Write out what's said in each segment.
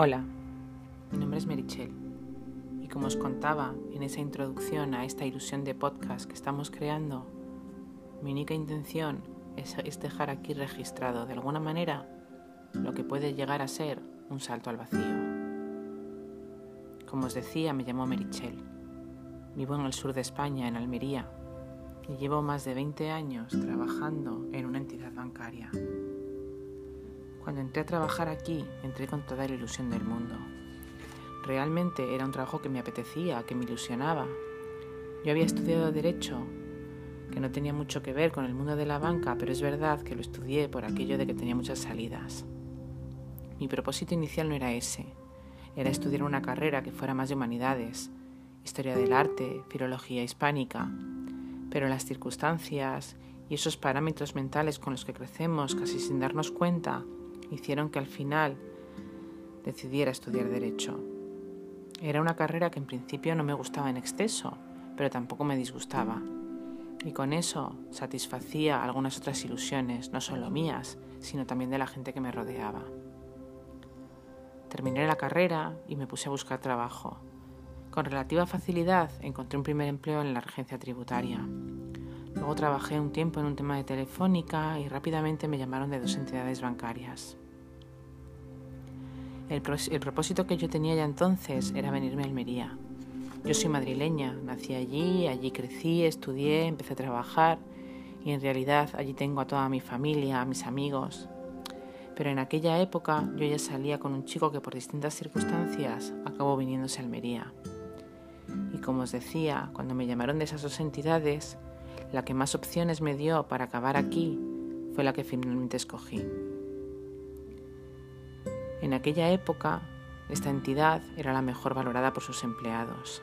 Hola, mi nombre es Merichel y como os contaba en esa introducción a esta ilusión de podcast que estamos creando, mi única intención es, dejar aquí registrado de alguna manera lo que puede llegar a ser un salto al vacío. Como os decía, me llamo Merichel. Vivo en el sur de España, en Almería, y llevo más de 20 años trabajando en una entidad bancaria. Cuando entré a trabajar aquí, entré con toda la ilusión del mundo. Realmente era un trabajo que me apetecía, que me ilusionaba. Yo había estudiado Derecho, que no tenía mucho que ver con el mundo de la banca, pero es verdad que lo estudié por aquello de que tenía muchas salidas. Mi propósito inicial no era ese, era estudiar una carrera que fuera más de humanidades, historia del arte, filología hispánica, pero las circunstancias y esos parámetros mentales con los que crecemos casi sin darnos cuenta hicieron que al final decidiera estudiar derecho. Era una carrera que en principio no me gustaba en exceso, pero tampoco me disgustaba. Y con eso satisfacía algunas otras ilusiones, no solo mías, sino también de la gente que me rodeaba. Terminé la carrera y me puse a buscar trabajo. Con relativa facilidad encontré un primer empleo en la regencia tributaria. Luego trabajé un tiempo en un tema de telefónica y rápidamente me llamaron de dos entidades bancarias. El, propósito que yo tenía ya entonces era venirme a Almería. Yo soy madrileña, nací allí, allí crecí, estudié, empecé a trabajar y en realidad allí tengo a toda mi familia, a mis amigos. Pero en aquella época yo ya salía con un chico que por distintas circunstancias acabó viniéndose a Almería. Y como os decía, cuando me llamaron de esas dos entidades, la que más opciones me dio para acabar aquí fue la que finalmente escogí. En aquella época, esta entidad era la mejor valorada por sus empleados.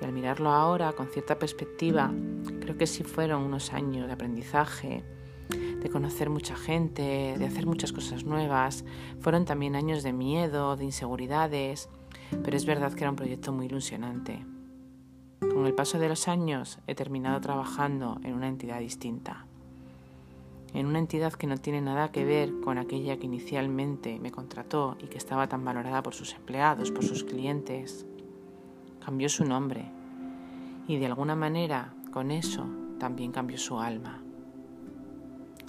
Y al mirarlo ahora con cierta perspectiva, creo que sí fueron unos años de aprendizaje, de conocer mucha gente, de hacer muchas cosas nuevas. Fueron también años de miedo, de inseguridades, pero es verdad que era un proyecto muy ilusionante. Con el paso de los años he terminado trabajando en una entidad distinta, en una entidad que no tiene nada que ver con aquella que inicialmente me contrató y que estaba tan valorada por sus empleados, por sus clientes. Cambió su nombre y de alguna manera con eso también cambió su alma.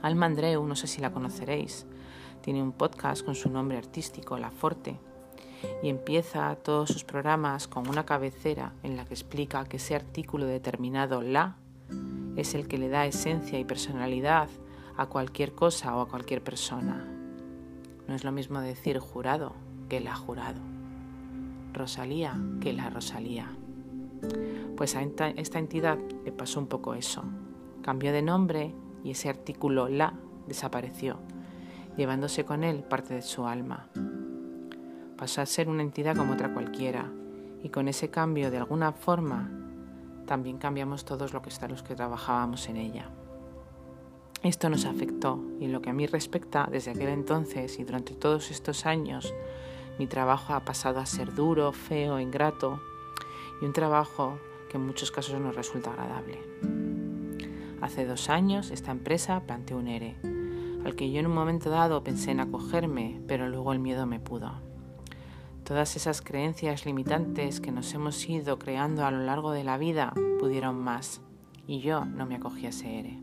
Alma Andreu, no sé si la conoceréis, tiene un podcast con su nombre artístico, La Forte, y empieza todos sus programas con una cabecera en la que explica que ese artículo determinado la es el que le da esencia y personalidad a cualquier cosa o a cualquier persona. No es lo mismo decir jurado que la jurado, Rosalía que la Rosalía. Pues a esta entidad le pasó un poco eso. Cambió de nombre y ese artículo la desapareció, llevándose con él parte de su alma pasó a ser una entidad como otra cualquiera y con ese cambio de alguna forma también cambiamos todos lo que está los que trabajábamos en ella. Esto nos afectó y en lo que a mí respecta, desde aquel entonces y durante todos estos años, mi trabajo ha pasado a ser duro, feo, ingrato y un trabajo que en muchos casos no resulta agradable. Hace dos años esta empresa planteó un ERE, al que yo en un momento dado pensé en acogerme, pero luego el miedo me pudo. Todas esas creencias limitantes que nos hemos ido creando a lo largo de la vida pudieron más y yo no me acogí a ese ERE.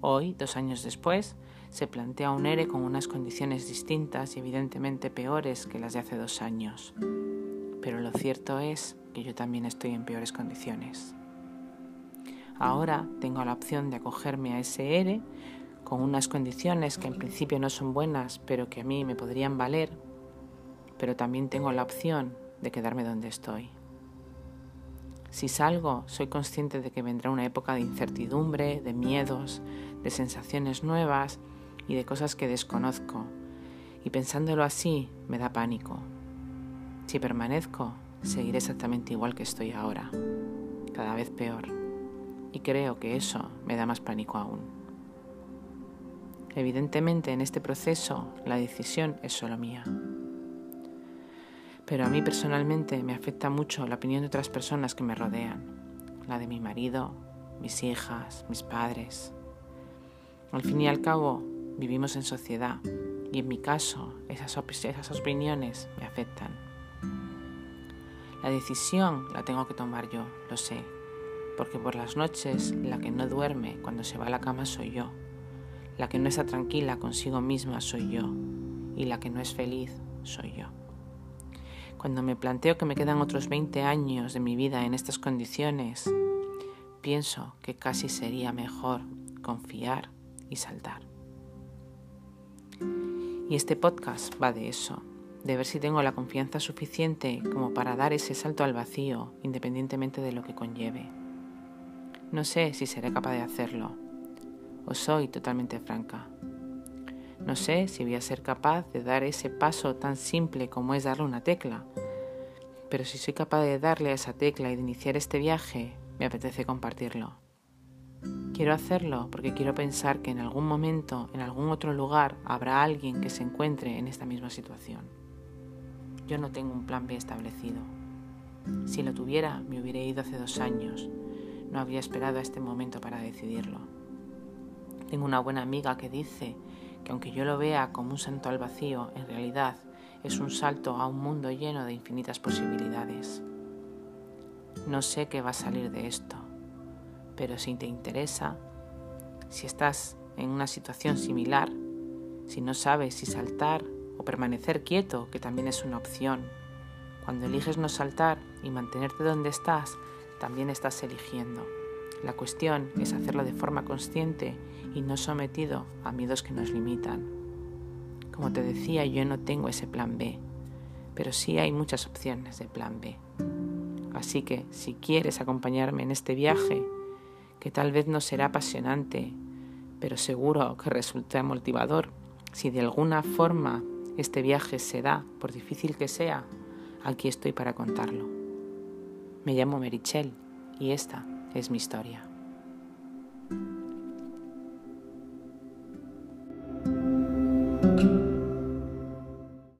Hoy, dos años después, se plantea un ERE con unas condiciones distintas y evidentemente peores que las de hace dos años. Pero lo cierto es que yo también estoy en peores condiciones. Ahora tengo la opción de acogerme a ese ERE con unas condiciones que en principio no son buenas, pero que a mí me podrían valer pero también tengo la opción de quedarme donde estoy. Si salgo, soy consciente de que vendrá una época de incertidumbre, de miedos, de sensaciones nuevas y de cosas que desconozco. Y pensándolo así, me da pánico. Si permanezco, seguiré exactamente igual que estoy ahora, cada vez peor. Y creo que eso me da más pánico aún. Evidentemente en este proceso la decisión es solo mía pero a mí personalmente me afecta mucho la opinión de otras personas que me rodean, la de mi marido, mis hijas, mis padres. Al fin y al cabo, vivimos en sociedad y en mi caso esas, esas opiniones me afectan. La decisión la tengo que tomar yo, lo sé, porque por las noches la que no duerme cuando se va a la cama soy yo, la que no está tranquila consigo misma soy yo y la que no es feliz soy yo. Cuando me planteo que me quedan otros 20 años de mi vida en estas condiciones, pienso que casi sería mejor confiar y saltar. Y este podcast va de eso, de ver si tengo la confianza suficiente como para dar ese salto al vacío, independientemente de lo que conlleve. No sé si seré capaz de hacerlo. Os soy totalmente franca. No sé si voy a ser capaz de dar ese paso tan simple como es darle una tecla. Pero si soy capaz de darle a esa tecla y de iniciar este viaje, me apetece compartirlo. Quiero hacerlo porque quiero pensar que en algún momento, en algún otro lugar, habrá alguien que se encuentre en esta misma situación. Yo no tengo un plan B establecido. Si lo tuviera, me hubiera ido hace dos años. No habría esperado a este momento para decidirlo. Tengo una buena amiga que dice que aunque yo lo vea como un salto al vacío, en realidad es un salto a un mundo lleno de infinitas posibilidades. No sé qué va a salir de esto, pero si te interesa, si estás en una situación similar, si no sabes si saltar o permanecer quieto, que también es una opción, cuando eliges no saltar y mantenerte donde estás, también estás eligiendo. La cuestión es hacerlo de forma consciente y no sometido a miedos que nos limitan. Como te decía, yo no tengo ese plan B, pero sí hay muchas opciones de plan B. Así que si quieres acompañarme en este viaje, que tal vez no será apasionante, pero seguro que resulta motivador. Si de alguna forma este viaje se da, por difícil que sea, aquí estoy para contarlo. Me llamo Merichel y esta es mi historia.